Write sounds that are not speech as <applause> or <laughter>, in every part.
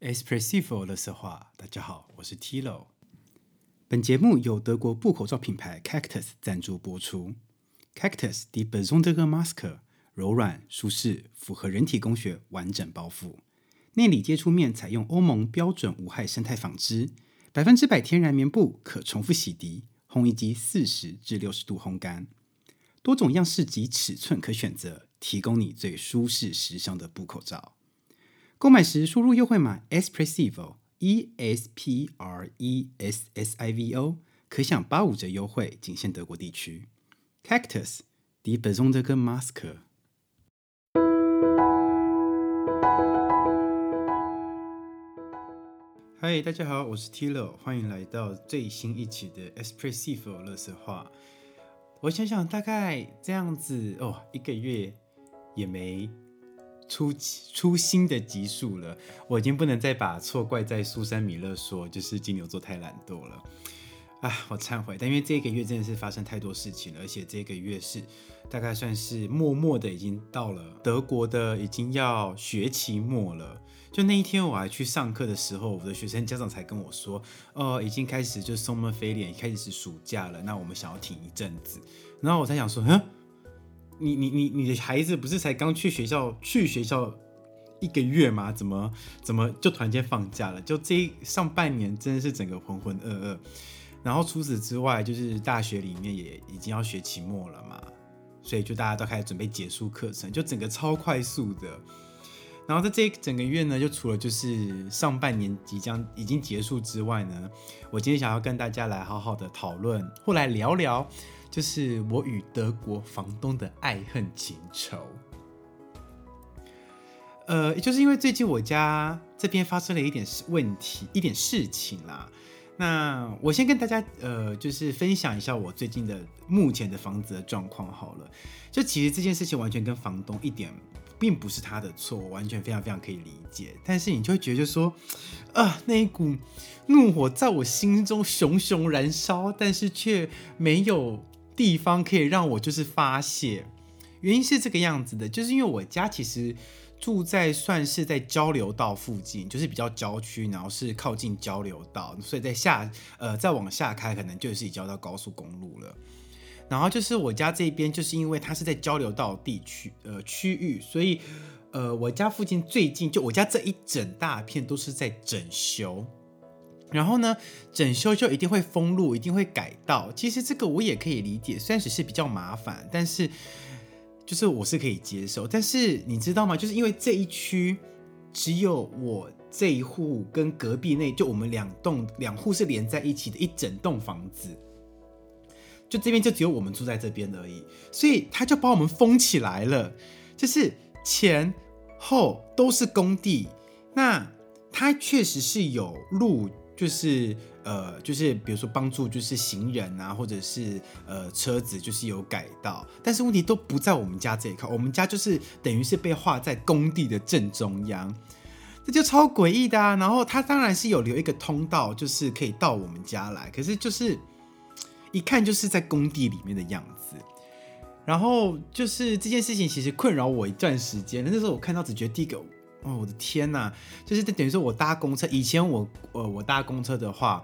Espressive 乐色话，大家好，我是 Tilo。本节目由德国布口罩品牌 Cactus 赞助播出。Cactus Die besondere Maske，柔软、舒适，符合人体工学，完整包覆。内里接触面采用欧盟标准无害生态纺织，百分之百天然棉布，可重复洗涤，烘衣机四十至六十度烘干，多种样式及尺寸可选择，提供你最舒适时尚的布口罩。购买时输入优惠码 Espressivo E S P R E S S I V O，可享八五折优惠，仅限德国地区。Cactus Die besondere Maske。嗨，大家好，我是 Tilo，欢迎来到最新一期的 Espressivo 乐色话。我想想，大概这样子哦，一个月也没出出新的集数了。我已经不能再把错怪在苏珊米勒说，就是金牛座太懒惰了。啊，我忏悔，但因为这个月真的是发生太多事情了，而且这个月是大概算是默默的已经到了德国的已经要学期末了。就那一天我还去上课的时候，我的学生家长才跟我说，哦，已经开始就 summer f a i l 开始是暑假了，那我们想要停一阵子。然后我才想说，嗯，你你你你的孩子不是才刚去学校去学校一个月吗？怎么怎么就突然间放假了？就这上半年真的是整个浑浑噩噩。然后除此之外，就是大学里面也已经要学期末了嘛，所以就大家都开始准备结束课程，就整个超快速的。然后在这整个月呢，就除了就是上半年即将已经结束之外呢，我今天想要跟大家来好好的讨论，或来聊聊，就是我与德国房东的爱恨情仇。呃，也就是因为最近我家这边发生了一点问题，一点事情啦。那我先跟大家呃，就是分享一下我最近的目前的房子的状况好了。就其实这件事情完全跟房东一点，并不是他的错，完全非常非常可以理解。但是你就会觉得说，啊，那一股怒火在我心中熊熊燃烧，但是却没有地方可以让我就是发泄。原因是这个样子的，就是因为我家其实。住在算是在交流道附近，就是比较郊区，然后是靠近交流道，所以在下呃再往下开，可能就是已交到高速公路了。然后就是我家这边，就是因为它是在交流道地区呃区域，所以呃我家附近最近就我家这一整大片都是在整修。然后呢，整修就一定会封路，一定会改道。其实这个我也可以理解，虽然只是比较麻烦，但是。就是我是可以接受，但是你知道吗？就是因为这一区只有我这一户跟隔壁那，就我们两栋两户是连在一起的一整栋房子，就这边就只有我们住在这边而已，所以他就把我们封起来了，就是前后都是工地，那它确实是有路，就是。呃，就是比如说帮助，就是行人啊，或者是呃车子，就是有改道，但是问题都不在我们家这一块，我们家就是等于是被划在工地的正中央，这就超诡异的啊。然后他当然是有留一个通道，就是可以到我们家来，可是就是一看就是在工地里面的样子。然后就是这件事情其实困扰我一段时间，那时候我看到只觉得第一个。哦，我的天呐，就是等于说我搭公车，以前我呃我搭公车的话，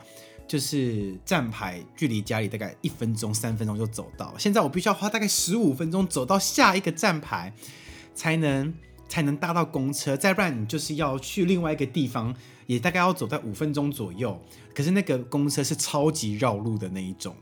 就是站牌距离家里大概一分钟、三分钟就走到，现在我必须要花大概十五分钟走到下一个站牌，才能才能搭到公车，再不然你就是要去另外一个地方，也大概要走在五分钟左右。可是那个公车是超级绕路的那一种，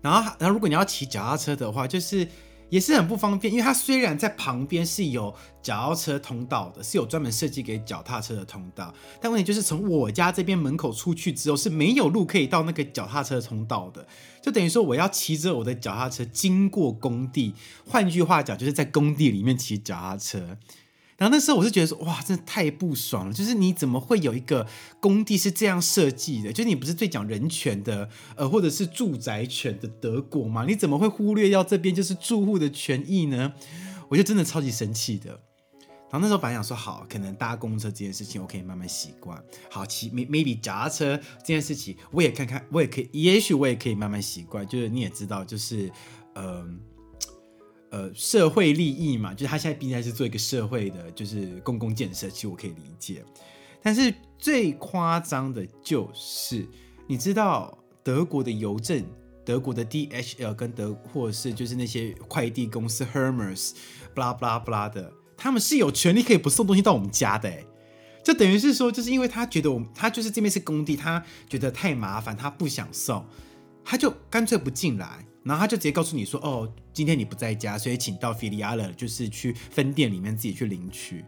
然后然后如果你要骑脚踏车的话，就是。也是很不方便，因为它虽然在旁边是有脚踏车通道的，是有专门设计给脚踏车的通道，但问题就是从我家这边门口出去之后是没有路可以到那个脚踏车通道的，就等于说我要骑着我的脚踏车经过工地，换句话讲就是在工地里面骑脚踏车。然后那时候我是觉得说，哇，真的太不爽了！就是你怎么会有一个工地是这样设计的？就是你不是最讲人权的，呃，或者是住宅权的德国吗？你怎么会忽略掉这边就是住户的权益呢？我就真的超级生气的。然后那时候本来想说，好，可能搭公车这件事情我可以慢慢习惯。好，骑 maybe 脚踏车这件事情我也看看，我也可以，也许我也可以慢慢习惯。就是你也知道，就是嗯。呃社会利益嘛，就是他现在毕竟还是做一个社会的，就是公共建设，其实我可以理解。但是最夸张的就是，你知道德国的邮政、德国的 DHL 跟德或者是就是那些快递公司 Hermes，布拉布拉布拉的，他们是有权利可以不送东西到我们家的，就等于是说，就是因为他觉得我们他就是这边是工地，他觉得太麻烦，他不想送，他就干脆不进来。然后他就直接告诉你说：“哦，今天你不在家，所以请到菲利亚了，就是去分店里面自己去领取。”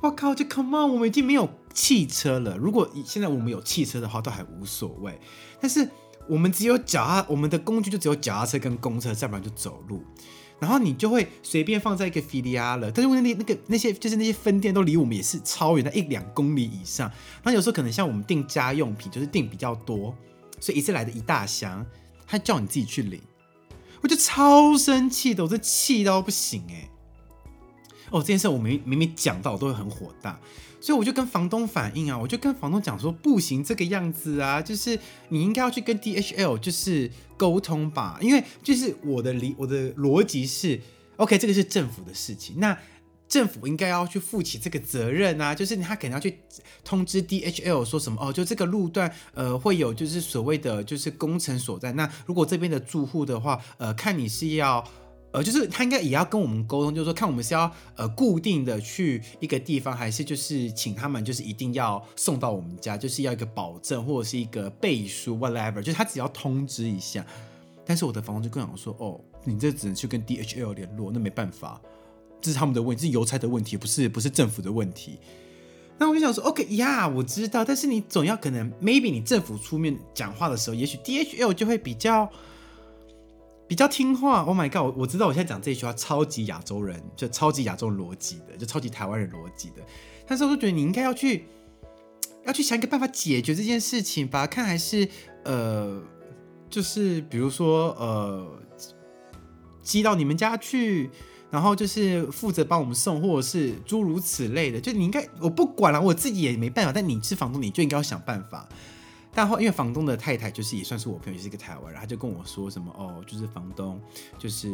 我靠，就 Come on，我们已经没有汽车了。如果现在我们有汽车的话，都还无所谓。但是我们只有脚踏，我们的工具就只有脚踏车跟公车，再不然就走路。然后你就会随便放在一个菲利亚了，但是问题那个那些就是那些分店都离我们也是超远的，一两公里以上。然后有时候可能像我们订家用品，就是订比较多，所以一次来的一大箱。他叫你自己去领，我就超生气的，我这气到不行哎！哦，这件事我明明明讲到，我都会很火大，所以我就跟房东反映啊，我就跟房东讲说，不行这个样子啊，就是你应该要去跟 DHL 就是沟通吧，因为就是我的理我的逻辑是，OK，这个是政府的事情，那。政府应该要去负起这个责任啊，就是他可能要去通知 DHL 说什么哦，就这个路段呃会有就是所谓的就是工程所在。那如果这边的住户的话，呃，看你是要呃，就是他应该也要跟我们沟通，就是说看我们是要呃固定的去一个地方，还是就是请他们就是一定要送到我们家，就是要一个保证或者是一个背书 whatever，就是他只要通知一下。但是我的房东就跟我说，哦，你这只能去跟 DHL 联络，那没办法。这是他们的问题，是邮差的问题，不是不是政府的问题。那我就想说，OK 呀，我知道，但是你总要可能，maybe 你政府出面讲话的时候，也许 DHL 就会比较比较听话。Oh my god，我我知道我现在讲这句话超级亚洲人，就超级亚洲逻辑的，就超级台湾人逻辑的。但是我就觉得你应该要去要去想一个办法解决这件事情吧，看还是呃，就是比如说呃，寄到你们家去。然后就是负责帮我们送，货是诸如此类的，就你应该我不管了，我自己也没办法。但你是房东，你就应该要想办法。但后因为房东的太太就是也算是我朋友，也是一个台湾人，他就跟我说什么哦，就是房东就是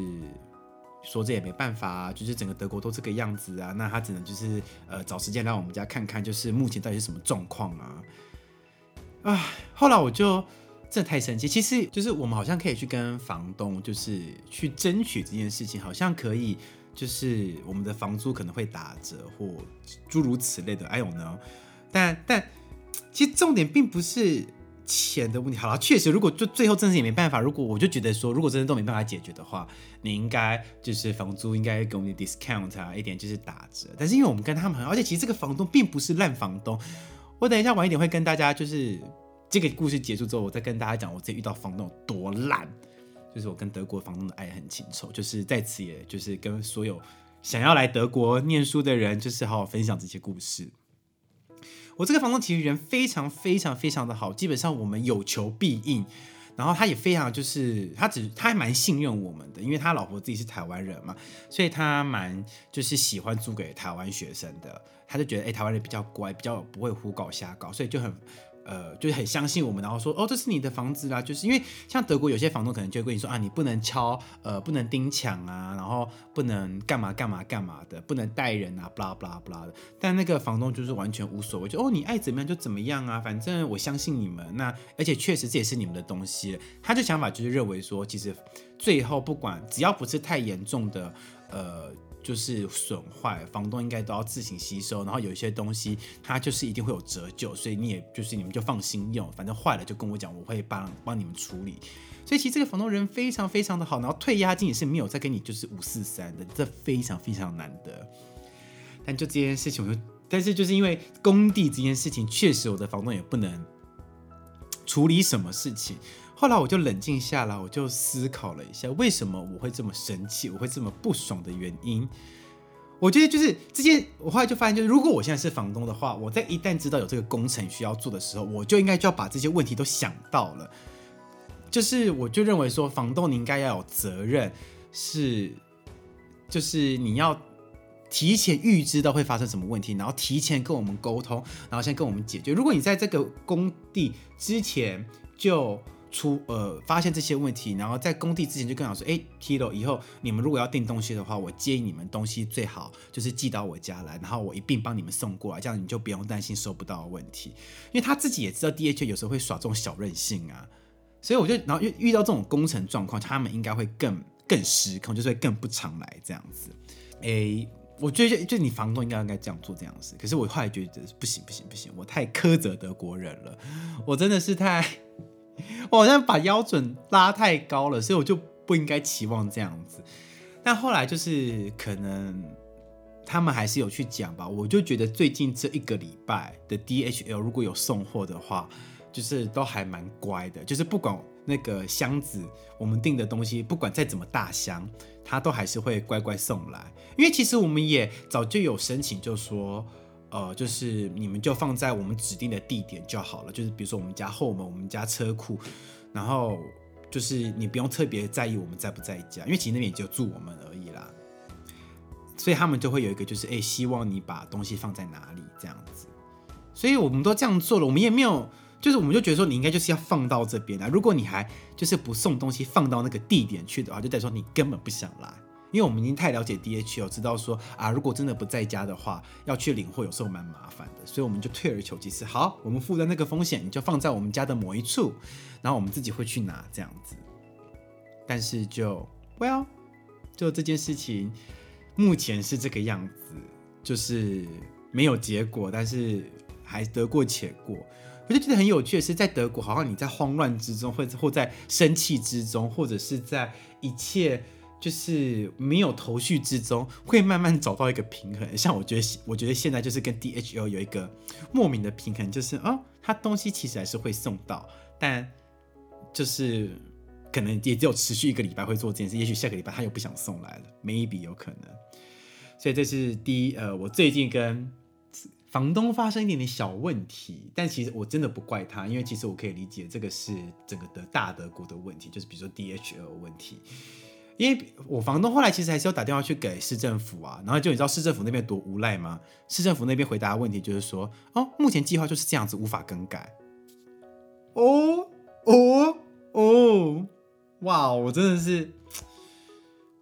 说这也没办法啊，就是整个德国都这个样子啊，那他只能就是呃找时间来我们家看看，就是目前到底是什么状况啊。唉，后来我就。这太神奇，其实就是我们好像可以去跟房东，就是去争取这件事情，好像可以，就是我们的房租可能会打折或诸如此类的。哎呦呢，但但其实重点并不是钱的问题。好了，确实，如果就最后真的也没办法，如果我就觉得说，如果真的都没办法解决的话，你应该就是房租应该给我们 discount 啊，一点就是打折。但是因为我们跟他们，而且其实这个房东并不是烂房东，我等一下晚一点会跟大家就是。这个故事结束之后，我再跟大家讲我自己遇到房东有多烂，就是我跟德国房东的爱恨情仇，就是在此，也就是跟所有想要来德国念书的人，就是好好分享这些故事。我这个房东其实人非常非常非常的好，基本上我们有求必应，然后他也非常就是他只他还蛮信任我们的，因为他老婆自己是台湾人嘛，所以他蛮就是喜欢租给台湾学生的，他就觉得哎台湾人比较乖，比较不会胡搞瞎搞，所以就很。呃，就是很相信我们，然后说哦，这是你的房子啦。就是因为像德国有些房东可能就会跟你说啊，你不能敲，呃，不能钉墙啊，然后不能干嘛干嘛干嘛的，不能带人啊，巴拉巴拉巴拉的。但那个房东就是完全无所谓，就哦，你爱怎么样就怎么样啊，反正我相信你们。那而且确实这也是你们的东西。他的想法就是认为说，其实最后不管只要不是太严重的，呃。就是损坏，房东应该都要自行吸收。然后有一些东西，它就是一定会有折旧，所以你也就是你们就放心用，反正坏了就跟我讲，我会帮帮你们处理。所以其实这个房东人非常非常的好，然后退押金也是没有再跟你就是五四三的，这非常非常难得。但就这件事情，我就但是就是因为工地这件事情，确实我的房东也不能处理什么事情。后来我就冷静下来，我就思考了一下，为什么我会这么生气，我会这么不爽的原因。我觉得就是这件，我后来就发现，就是如果我现在是房东的话，我在一旦知道有这个工程需要做的时候，我就应该就要把这些问题都想到了。就是我就认为说，房东你应该要有责任，是就是你要提前预知到会发生什么问题，然后提前跟我们沟通，然后先跟我们解决。如果你在这个工地之前就出呃发现这些问题，然后在工地之前就跟我说，哎，Tilo，以后你们如果要订东西的话，我建议你们东西最好就是寄到我家来，然后我一并帮你们送过来，这样你就不用担心收不到的问题。因为他自己也知道 DHL 有时候会耍这种小任性啊，所以我就然后遇遇到这种工程状况，他们应该会更更失控，就是会更不常来这样子。哎，我觉得就你房东应该应该这样做这样子，可是我后来觉得不行不行不行，我太苛责德国人了，我真的是太。我好像把标准拉太高了，所以我就不应该期望这样子。但后来就是可能他们还是有去讲吧，我就觉得最近这一个礼拜的 DHL 如果有送货的话，就是都还蛮乖的，就是不管那个箱子我们订的东西，不管再怎么大箱，它都还是会乖乖送来。因为其实我们也早就有申请，就说。呃，就是你们就放在我们指定的地点就好了，就是比如说我们家后门、我们家车库，然后就是你不用特别在意我们在不在家，因为其实那边也就住我们而已啦。所以他们就会有一个，就是哎，希望你把东西放在哪里这样子。所以我们都这样做了，我们也没有，就是我们就觉得说你应该就是要放到这边来。如果你还就是不送东西放到那个地点去的话，就代表说你根本不想来。因为我们已经太了解 DHL，知道说啊，如果真的不在家的话，要去领货有时候蛮麻烦的，所以我们就退而求其次，好，我们负担那个风险，你就放在我们家的某一处，然后我们自己会去拿这样子。但是就，Well，就这件事情目前是这个样子，就是没有结果，但是还得过且过。我就觉得很有趣的是，在德国，好像你在慌乱之中，或者或在生气之中，或者是在一切。就是没有头绪之中，会慢慢找到一个平衡。像我觉得，我觉得现在就是跟 DHL 有一个莫名的平衡，就是哦，它东西其实还是会送到，但就是可能也只有持续一个礼拜会做这件事，也许下个礼拜他又不想送来了，maybe 有可能。所以这是第一，呃，我最近跟房东发生一点点小问题，但其实我真的不怪他，因为其实我可以理解这个是整个的大德国的问题，就是比如说 DHL 问题。因为我房东后来其实还是要打电话去给市政府啊，然后就你知道市政府那边多无赖吗？市政府那边回答问题就是说，哦，目前计划就是这样子，无法更改。哦哦哦，哇，我真的是，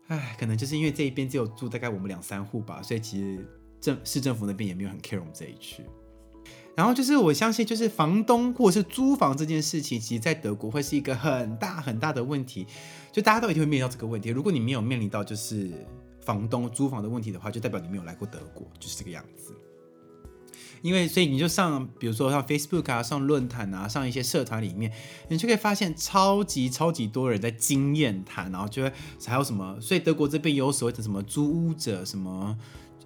唉，可能就是因为这一边只有住大概我们两三户吧，所以其实政市政府那边也没有很 care 我们这一区。然后就是我相信，就是房东或者是租房这件事情，其实在德国会是一个很大很大的问题，就大家都一定会面临到这个问题。如果你没有面临到就是房东租房的问题的话，就代表你没有来过德国，就是这个样子。因为所以你就上，比如说像 Facebook 啊，上论坛啊，上一些社团里面，你就可以发现超级超级多人在经验谈，然后就会还有什么，所以德国这边有所谓的什么租屋者什么。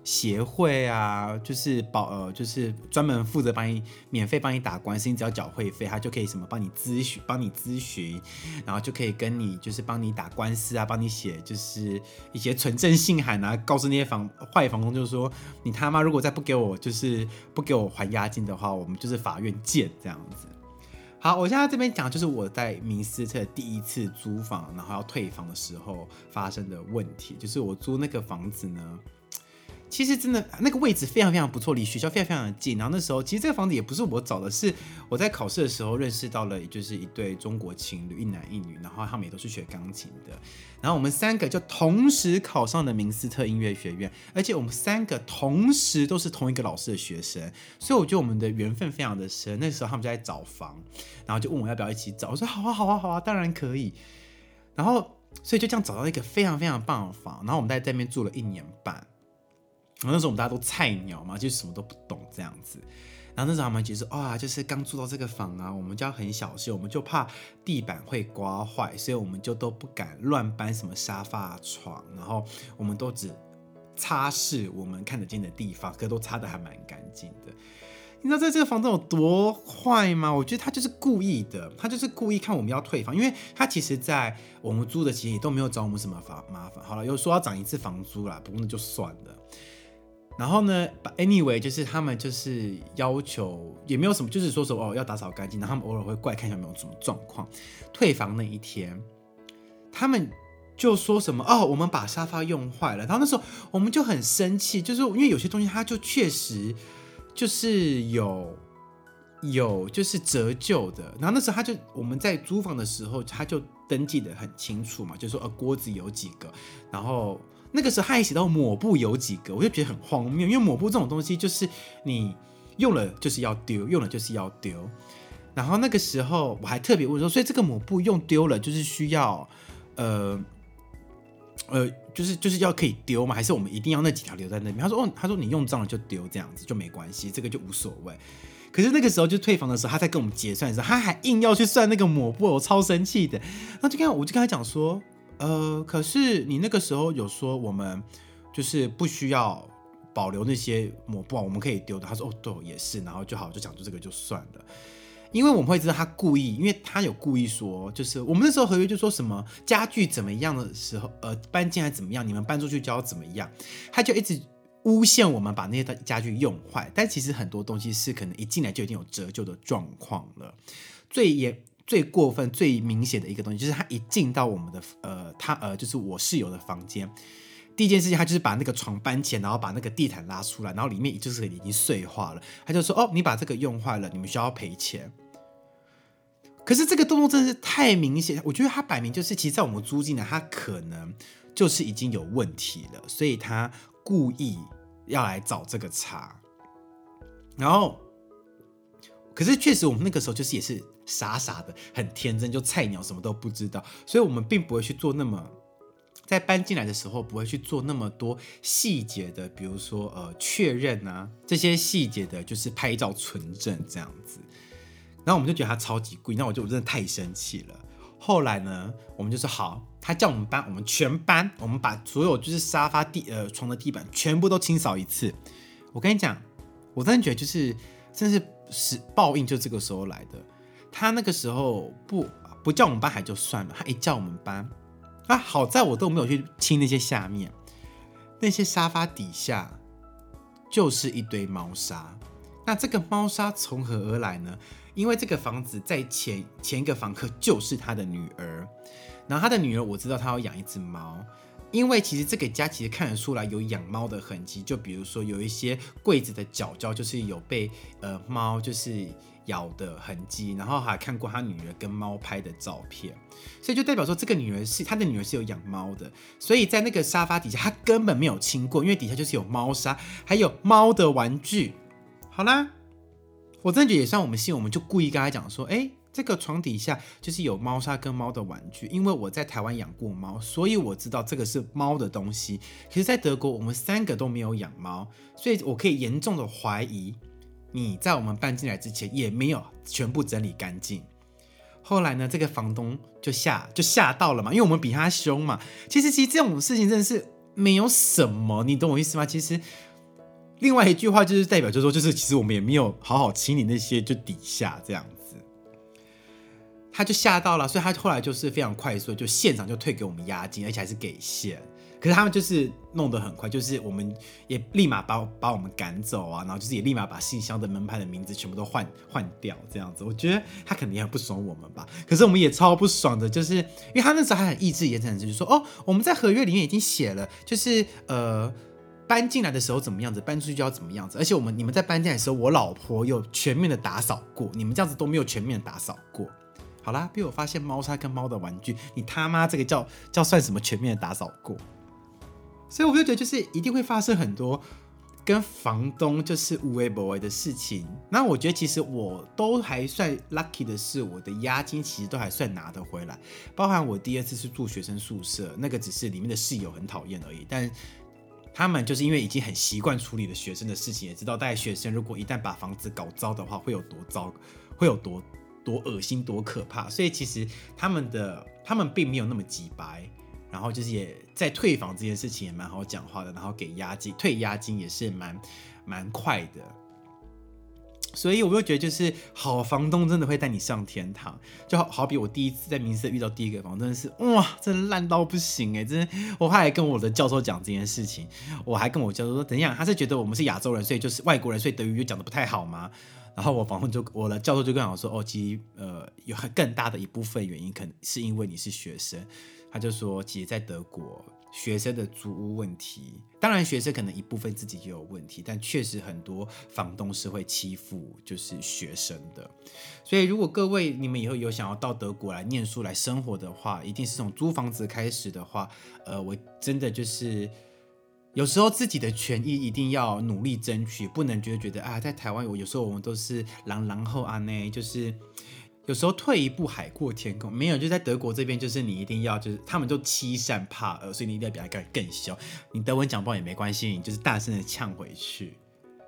协会啊，就是保呃，就是专门负责帮你免费帮你打官司，你只要缴会费，他就可以什么帮你咨询，帮你咨询，然后就可以跟你就是帮你打官司啊，帮你写就是一些存证信函啊，告诉那些房坏房东，就是说你他妈如果再不给我就是不给我还押金的话，我们就是法院见这样子。好，我现在这边讲就是我在明斯特第一次租房，然后要退房的时候发生的问题，就是我租那个房子呢。其实真的那个位置非常非常不错，离学校非常非常的近。然后那时候其实这个房子也不是我找的，是我在考试的时候认识到了，就是一对中国情侣，一男一女，然后他们也都是学钢琴的。然后我们三个就同时考上了明斯特音乐学院，而且我们三个同时都是同一个老师的学生，所以我觉得我们的缘分非常的深。那时候他们就在找房，然后就问我要不要一起找，我说好啊好啊好啊，当然可以。然后所以就这样找到一个非常非常棒的房，然后我们在这边住了一年半。然后那时候我们大家都菜鸟嘛，就什么都不懂这样子。然后那时候他们觉得哇，就是刚住到这个房啊，我们就要很小心，我们就怕地板会刮坏，所以我们就都不敢乱搬什么沙发、床。然后我们都只擦拭我们看得见的地方，可都擦的还蛮干净的。你知道在这个房子有多坏吗？我觉得他就是故意的，他就是故意看我们要退房，因为他其实在我们租的期间也都没有找我们什么麻麻烦。好了，又说要涨一次房租啦，不过那就算了。然后呢，anyway，就是他们就是要求也没有什么，就是说什么哦要打扫干净，然后他们偶尔会过来看一下有没有什么状况。退房那一天，他们就说什么哦，我们把沙发用坏了。然后那时候我们就很生气，就是因为有些东西它就确实就是有有就是折旧的，然后那时候他就我们在租房的时候，他就登记的很清楚嘛，就说呃锅子有几个，然后那个时候他还写到抹布有几个，我就觉得很荒谬，因为抹布这种东西就是你用了就是要丢，用了就是要丢。然后那个时候我还特别问说，所以这个抹布用丢了就是需要呃呃就是就是要可以丢吗？还是我们一定要那几条留在那边？他说哦，他说你用脏了就丢，这样子就没关系，这个就无所谓。可是那个时候就退房的时候，他在跟我们结算的时候，他还硬要去算那个抹布，我超生气的。然后就跟我就跟他讲说，呃，可是你那个时候有说我们就是不需要保留那些抹布，我们可以丢的。他说哦，对，也是。然后就好，就讲出这个就算了。因为我们会知道他故意，因为他有故意说，就是我们那时候合约就说什么家具怎么样的时候，呃，搬进来怎么样，你们搬出去就要怎么样，他就一直。诬陷我们把那些家具用坏，但其实很多东西是可能一进来就已经有折旧的状况了。最严、最过分、最明显的一个东西，就是他一进到我们的呃，他呃，就是我室友的房间，第一件事情他就是把那个床搬起来，然后把那个地毯拉出来，然后里面就是已经碎化了。他就说：“哦，你把这个用坏了，你们需要赔钱。”可是这个动作真的是太明显，我觉得他摆明就是，其实在我们租进来，他可能就是已经有问题了，所以他故意。要来找这个茬，然后，可是确实我们那个时候就是也是傻傻的，很天真，就菜鸟什么都不知道，所以我们并不会去做那么，在搬进来的时候不会去做那么多细节的，比如说呃确认啊这些细节的，就是拍照存证这样子，然后我们就觉得他超级贵，那我就真的太生气了。后来呢，我们就说好，他叫我们搬，我们全搬，我们把所有就是沙发地呃床的地板全部都清扫一次。我跟你讲，我真的觉得就是，真是是报应，就这个时候来的。他那个时候不不叫我们搬还就算了，他一叫我们搬，啊好在我都没有去清那些下面，那些沙发底下就是一堆猫砂。那这个猫砂从何而来呢？因为这个房子在前前一个房客就是他的女儿，然后他的女儿我知道他要养一只猫，因为其实这个家其实看得出来有养猫的痕迹，就比如说有一些柜子的角角就是有被呃猫就是咬的痕迹，然后还看过他女儿跟猫拍的照片，所以就代表说这个女儿是他的女儿是有养猫的，所以在那个沙发底下他根本没有亲过，因为底下就是有猫砂，还有猫的玩具。好啦。我真的觉得也算我们信，我们就故意跟他讲说，哎，这个床底下就是有猫砂跟猫的玩具，因为我在台湾养过猫，所以我知道这个是猫的东西。可是，在德国我们三个都没有养猫，所以我可以严重的怀疑你在我们搬进来之前也没有全部整理干净。后来呢，这个房东就吓就吓到了嘛，因为我们比他凶嘛。其实，其实这种事情真的是没有什么，你懂我意思吗？其实。另外一句话就是代表，就是说，就是其实我们也没有好好清理那些就底下这样子，他就吓到了，所以他后来就是非常快速，就现场就退给我们押金，而且还是给现。可是他们就是弄得很快，就是我们也立马把把我们赶走啊，然后就是也立马把信箱的门牌的名字全部都换换掉这样子。我觉得他肯定很不爽我们吧，可是我们也超不爽的，就是因为他那时候还很意志言谈，就是说哦，我们在合约里面已经写了，就是呃。搬进来的时候怎么样子，搬出去就要怎么样子。而且我们你们在搬进来的时候，我老婆有全面的打扫过，你们这样子都没有全面打扫过。好啦，被我发现猫砂跟猫的玩具，你他妈这个叫叫算什么全面的打扫过？所以我就觉得就是一定会发生很多跟房东就是无微不微的事情。那我觉得其实我都还算 lucky 的是，我的押金其实都还算拿得回来，包含我第二次是住学生宿舍，那个只是里面的室友很讨厌而已，但。他们就是因为已经很习惯处理了学生的事情，也知道带学生如果一旦把房子搞糟的话，会有多糟，会有多多恶心、多可怕。所以其实他们的他们并没有那么急白，然后就是也在退房这件事情也蛮好讲话的，然后给押金退押金也是蛮蛮快的。所以，我又觉得就是好房东真的会带你上天堂，就好好比我第一次在民社遇到第一个房东，真的是哇，真的烂到不行哎！真的，我还跟我的教授讲这件事情，我还跟我教授说，等一下，他是觉得我们是亚洲人，所以就是外国人，所以德语就讲的不太好吗？然后我房东就我的教授就跟我说，哦，其实呃，有更大的一部分原因，可能是因为你是学生。他就说，其实，在德国。学生的租屋问题。当然，学生可能一部分自己也有问题，但确实很多房东是会欺负就是学生的。所以，如果各位你们以后有想要到德国来念书、来生活的话，一定是从租房子开始的话，呃，我真的就是有时候自己的权益一定要努力争取，不能觉得觉得啊，在台湾我有时候我们都是狼狼后啊呢，就是。有时候退一步海阔天空，没有就在德国这边，就是你一定要就是他们就欺善怕恶，所以你一定要比他更更凶。你德文讲不好也没关系，你就是大声的呛回去，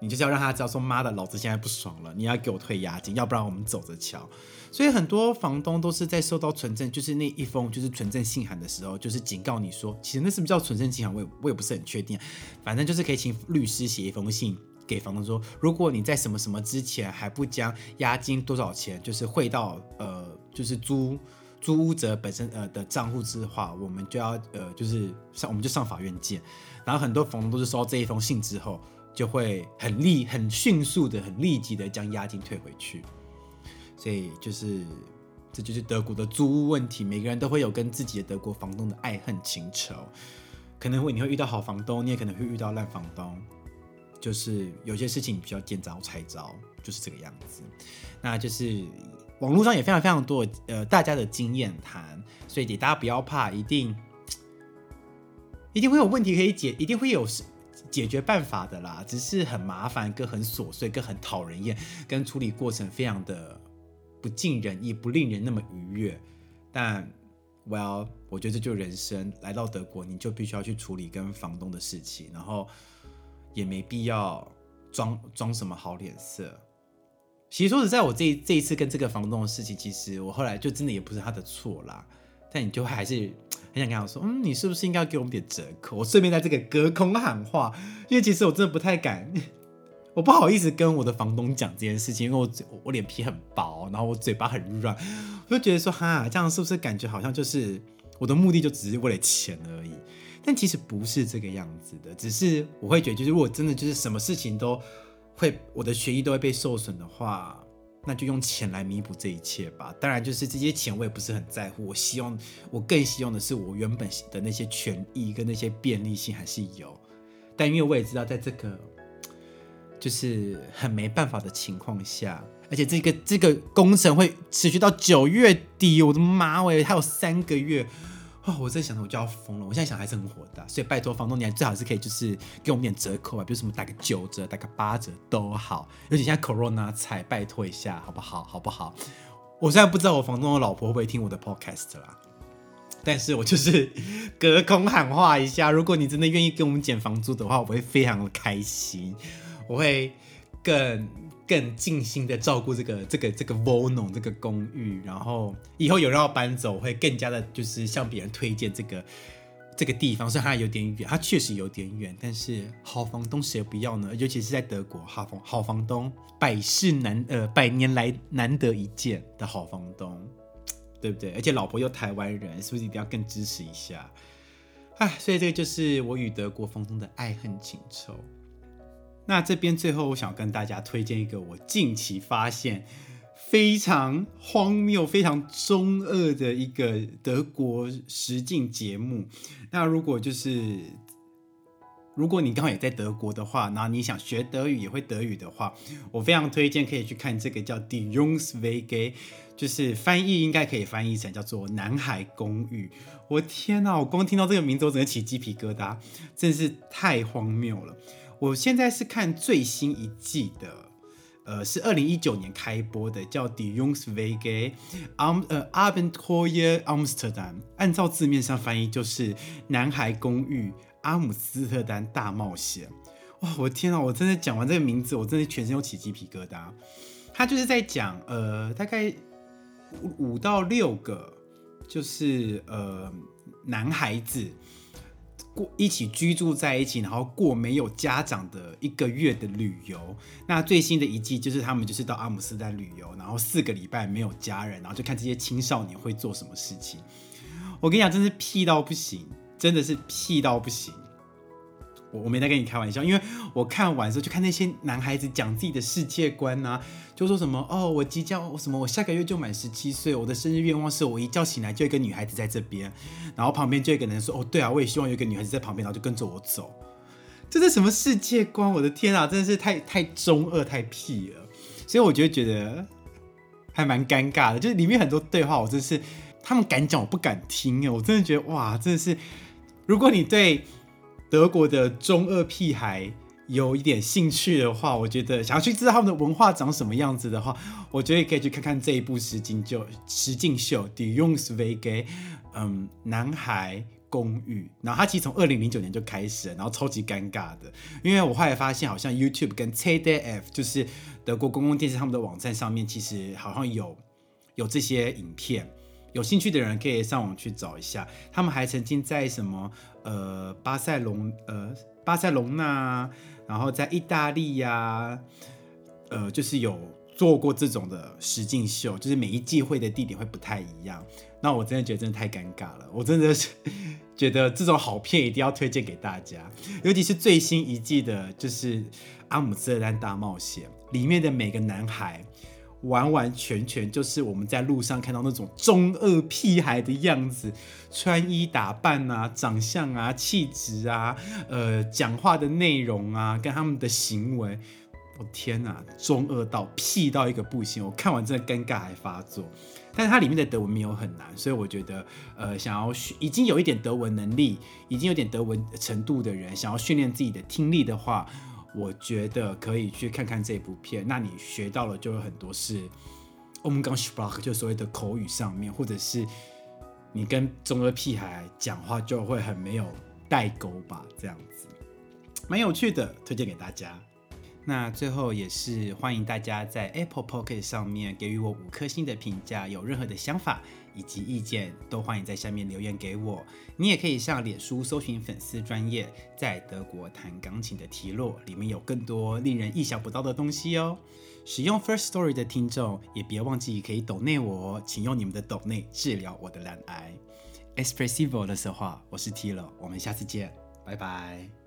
你就是要让他知道说妈的，老子现在不爽了，你要给我退押金，要不然我们走着瞧。所以很多房东都是在收到存证，就是那一封就是存证信函的时候，就是警告你说，其实那是不是叫存证信函，我也我也不是很确定，反正就是可以请律师写一封信。给房东说，如果你在什么什么之前还不将押金多少钱，就是汇到呃，就是租租屋者本身呃的账户之话，我们就要呃，就是上我们就上法院见。然后很多房东都是收到这一封信之后，就会很立很迅速的、很立即的将押金退回去。所以就是这就是德国的租屋问题，每个人都会有跟自己的德国房东的爱恨情仇，可能会你会遇到好房东，你也可能会遇到烂房东。就是有些事情比较见招拆招，就是这个样子。那就是网络上也非常非常多呃大家的经验谈，所以大家不要怕，一定一定会有问题可以解，一定会有解决办法的啦。只是很麻烦，跟很琐碎，跟很讨人厌，跟处理过程非常的不尽人意，不令人那么愉悦。但 Well，我觉得这就人生，来到德国你就必须要去处理跟房东的事情，然后。也没必要装装什么好脸色。其实说实在，我这这一次跟这个房东的事情，其实我后来就真的也不是他的错啦。但你就还是很想跟他说，嗯，你是不是应该给我们点折扣？我顺便在这个隔空喊话，因为其实我真的不太敢，我不好意思跟我的房东讲这件事情，因为我我脸皮很薄，然后我嘴巴很软，我就觉得说，哈，这样是不是感觉好像就是我的目的就只是为了钱而已？但其实不是这个样子的，只是我会觉得，就是如果真的就是什么事情都会，我的学艺都会被受损的话，那就用钱来弥补这一切吧。当然，就是这些钱我也不是很在乎，我希望我更希望的是我原本的那些权益跟那些便利性还是有。但因为我也知道，在这个就是很没办法的情况下，而且这个这个工程会持续到九月底，我的妈喂，还有三个月。哦，我在想着我就要疯了。我现在想还是很火的，所以拜托房东，你还最好是可以就是给我们点折扣啊，比如什么打个九折、打个八折都好。尤其现在 Corona 才拜托一下，好不好？好不好？我现在不知道我房东的老婆会不会听我的 Podcast 啦，但是我就是 <laughs> 隔空喊话一下，如果你真的愿意给我们减房租的话，我会非常的开心，我会更。更尽心的照顾这个这个这个 Vono 这个公寓，然后以后有人要搬走，会更加的就是向别人推荐这个这个地方。虽然它有点远，它确实有点远，但是好房东谁不要呢？尤其是在德国，好房好房东百世难呃百年来难得一见的好房东，对不对？而且老婆又台湾人，是不是一定要更支持一下？哎，所以这个就是我与德国房东的爱恨情仇。那这边最后，我想跟大家推荐一个我近期发现非常荒谬、非常中二的一个德国实境节目。那如果就是如果你刚好也在德国的话，然后你想学德语也会德语的话，我非常推荐可以去看这个叫《Die Jungswege》，就是翻译应该可以翻译成叫做《男孩公寓》。我天哪！我光听到这个名字，我整个起鸡皮疙瘩，真是太荒谬了。我现在是看最新一季的，呃，是二零一九年开播的，叫《Die Jungswege Am 呃 Abenteuer Amsterdam》，按照字面上翻译就是《男孩公寓阿姆斯特丹大冒险》。哇，我的天啊！我真的讲完这个名字，我真的全身又起鸡皮疙瘩。他就是在讲，呃，大概五五到六个，就是呃男孩子。过一起居住在一起，然后过没有家长的一个月的旅游。那最新的一季就是他们就是到阿姆斯特丹旅游，然后四个礼拜没有家人，然后就看这些青少年会做什么事情。我跟你讲，真是屁到不行，真的是屁到不行。我我没在跟你开玩笑，因为我看完之后就看那些男孩子讲自己的世界观呐、就说什么哦，我即将什么，我下个月就满十七岁，我的生日愿望是我一觉醒来就一个女孩子在这边，然后旁边就一个人说哦，对啊，我也希望有一个女孩子在旁边，然后就跟着我走。这是什么世界观？我的天啊，真的是太太中二、太屁了。所以我就觉得还蛮尴尬的，就是里面很多对话，我真是他们敢讲，我不敢听哎，我真的觉得哇，真的是，如果你对德国的中二屁孩有一点兴趣的话，我觉得想要去知道他们的文化长什么样子的话，我觉得可以去看看这一部实境秀，实境秀《Die Jungs Wege》，嗯，男孩。公寓，然后它其实从二零零九年就开始了，然后超级尴尬的，因为我后来发现好像 YouTube 跟 ZDF 就是德国公共电视他们的网站上面，其实好像有有这些影片，有兴趣的人可以上网去找一下。他们还曾经在什么呃巴塞隆呃巴塞隆纳，然后在意大利呀，呃就是有做过这种的实境秀，就是每一季会的地点会不太一样。那我真的觉得真的太尴尬了，我真的是觉得这种好片一定要推荐给大家，尤其是最新一季的，就是《阿姆斯特丹大冒险》里面的每个男孩，完完全全就是我们在路上看到那种中二屁孩的样子，穿衣打扮啊、长相啊、气质啊、呃讲话的内容啊，跟他们的行为，我天哪，中二到屁到一个不行，我看完真的尴尬还发作。但是它里面的德文没有很难，所以我觉得，呃，想要已经有一点德文能力，已经有点德文程度的人，想要训练自己的听力的话，我觉得可以去看看这部片。那你学到了就有很多是我们刚 s p r a c h 就所谓的口语上面，或者是你跟中二屁孩讲话就会很没有代沟吧，这样子，蛮有趣的，推荐给大家。那最后也是欢迎大家在 Apple Pocket 上面给予我五颗星的评价，有任何的想法以及意见，都欢迎在下面留言给我。你也可以上脸书搜寻粉丝专业，在德国弹钢琴的提洛，里面有更多令人意想不到的东西哦。使用 First Story 的听众也别忘记可以抖内我，请用你们的抖内治疗我的懒癌。Expressive 的时候，我是 T 了，我们下次见，拜拜。